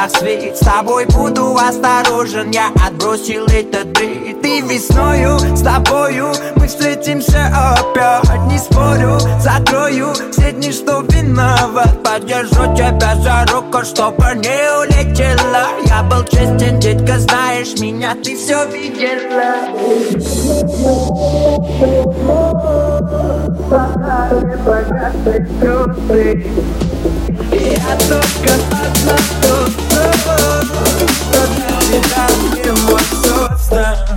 глазах С тобой буду осторожен, я отбросил этот бред Ты весною, с тобою, мы встретимся опять. Не спорю, закрою все дни, что виноват. Подержу тебя за руку, чтобы не улетела. Я был честен, детка, знаешь меня, ты все видела. Пока не что для тебя не мой собственный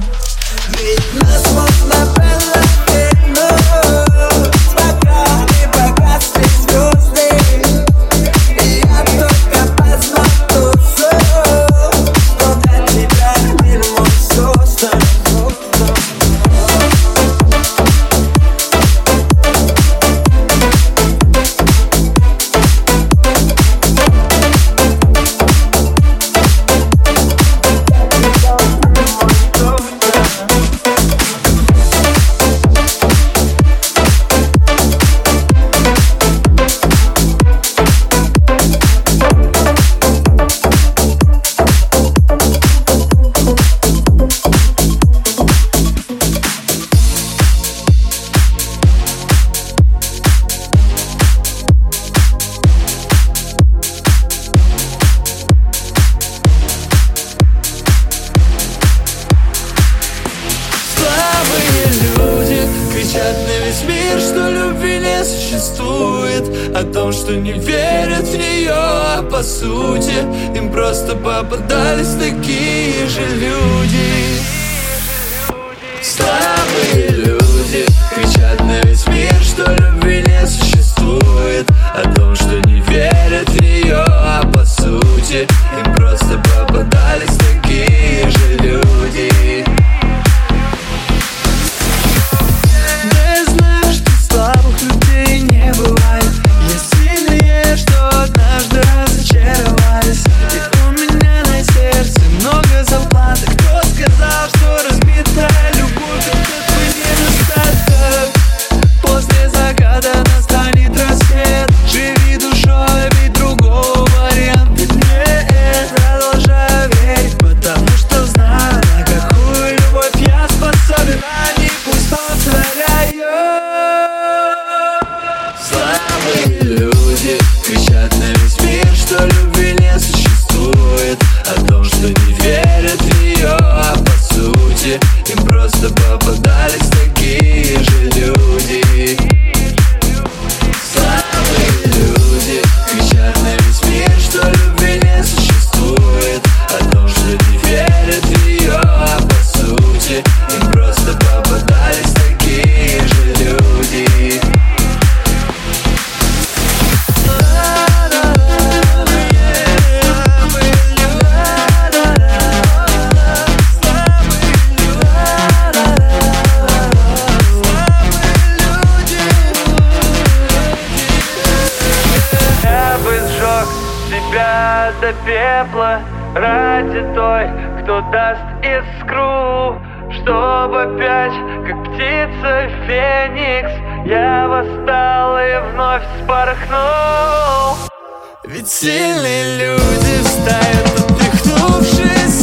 Феникс, я восстал и вновь вспорхнул. Ведь сильные люди встают, отпихнувшись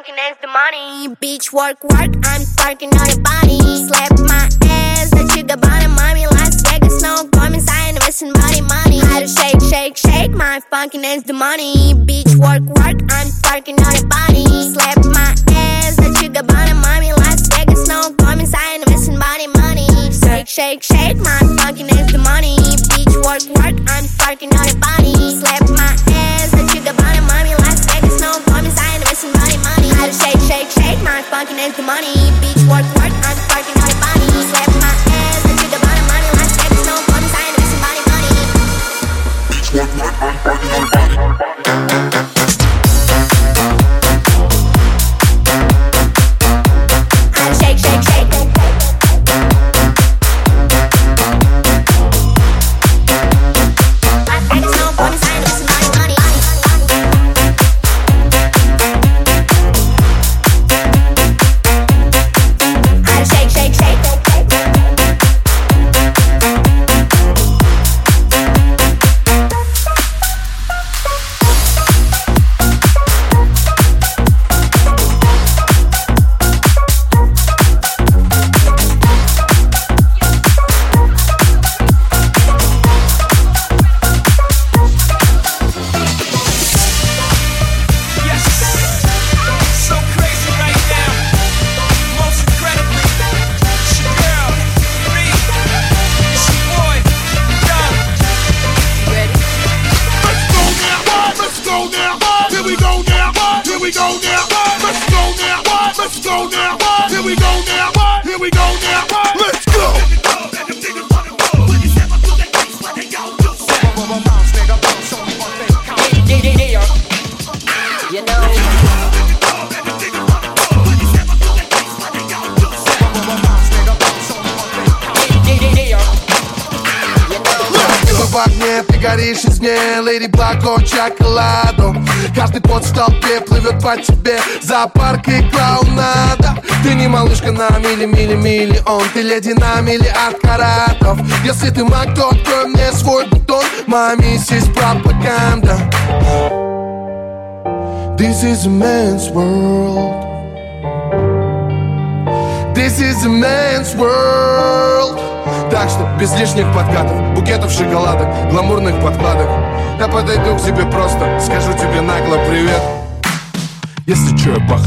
my fucking ass the money. Bitch, work, work, I'm twerking on your body. Slap my ass, that you got body, mommy. Las Vegas, no comments, I invest in body money. How to shake, shake, shake, my fucking ass the money. Bitch, work, work, I'm twerking on your body в огне, ты горишь из ней Леди Благо чоколаду Каждый пот в толпе плывет по тебе. Зоопарк и клоунада Ты не малышка на мили-мили-мили Он. Ты леди на миллиард каратов. Если ты маг, то открой мне свой бутон. Моя миссис пропаганда. This is a man's world. This is a man's world Так что без лишних подкатов Букетов шоколадок, гламурных подкладок. Я подойду к тебе просто Скажу тебе нагло привет. Если чё, я бах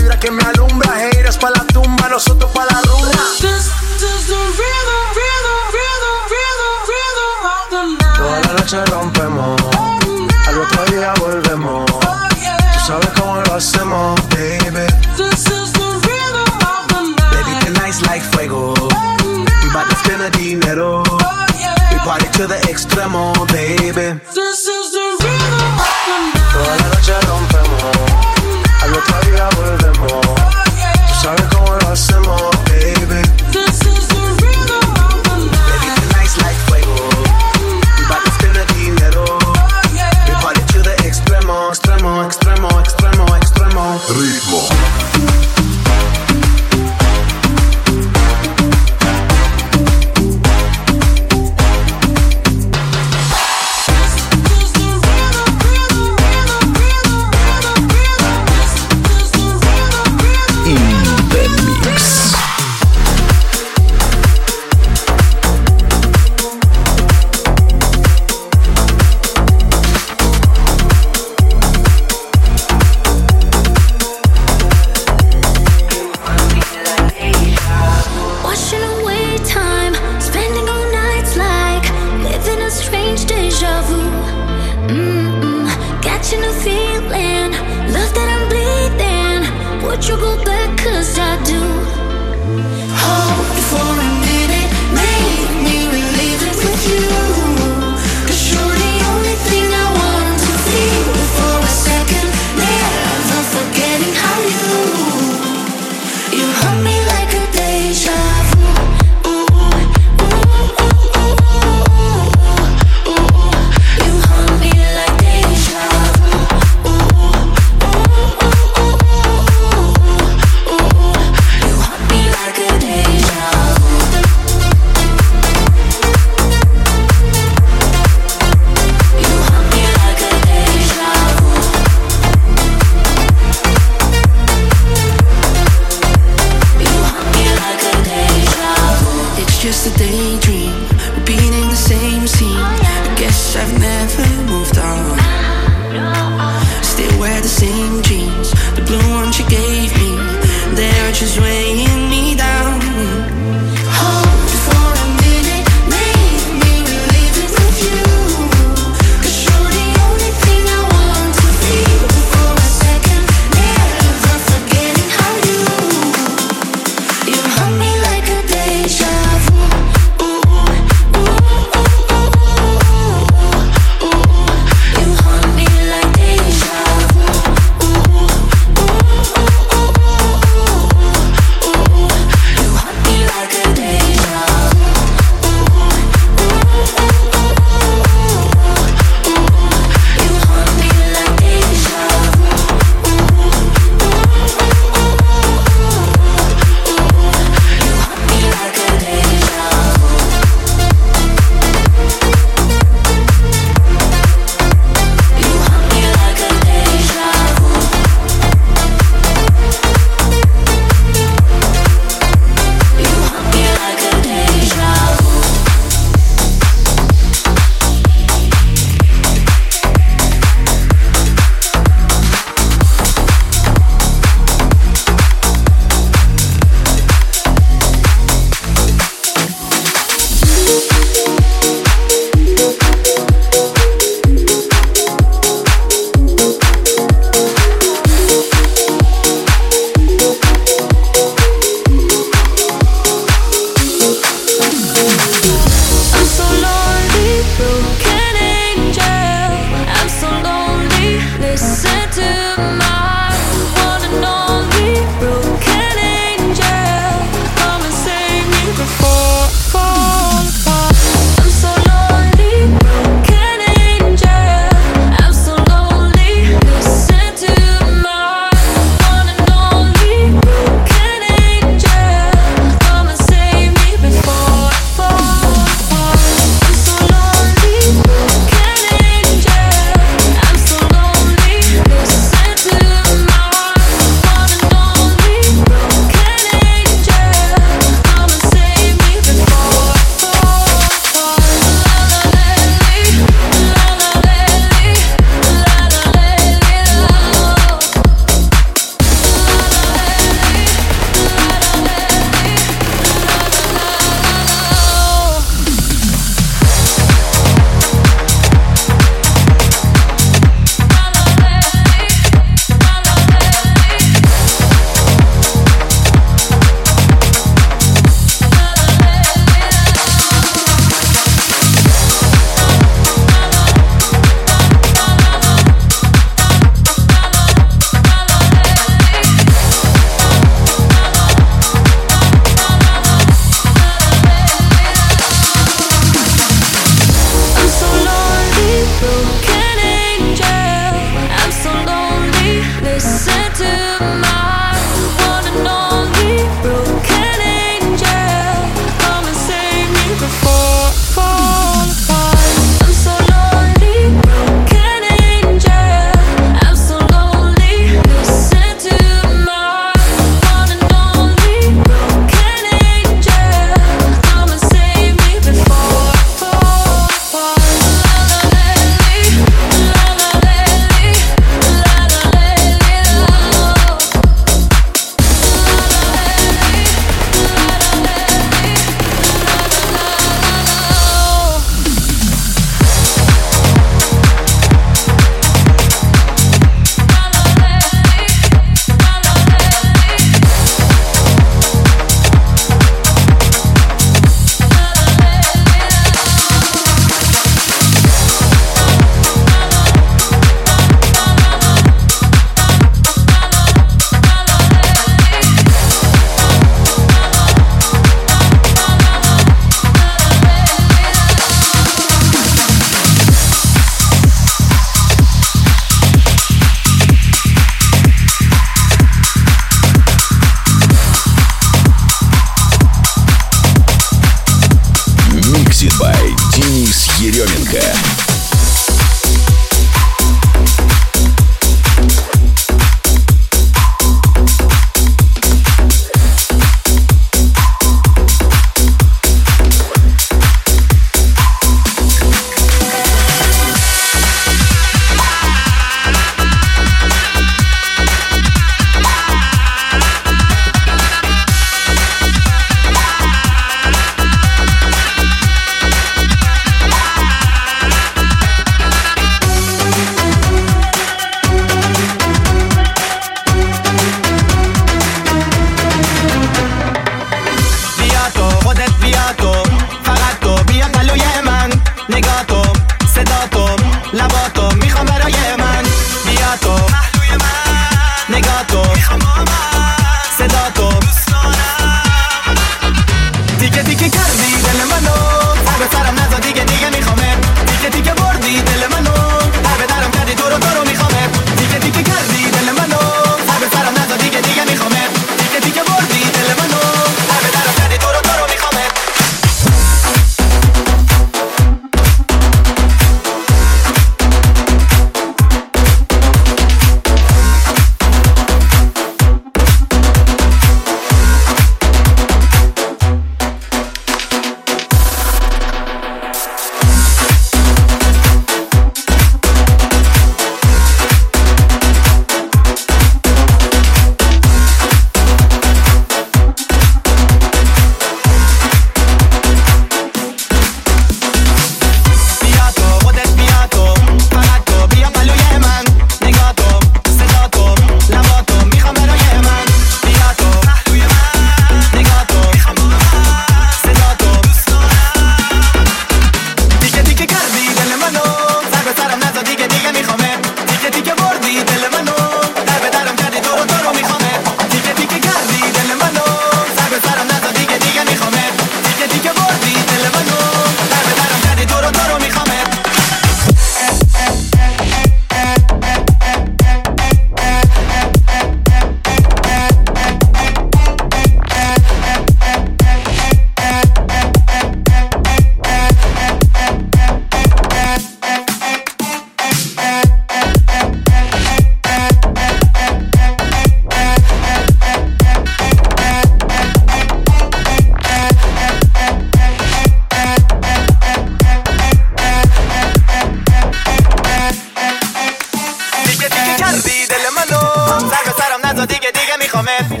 come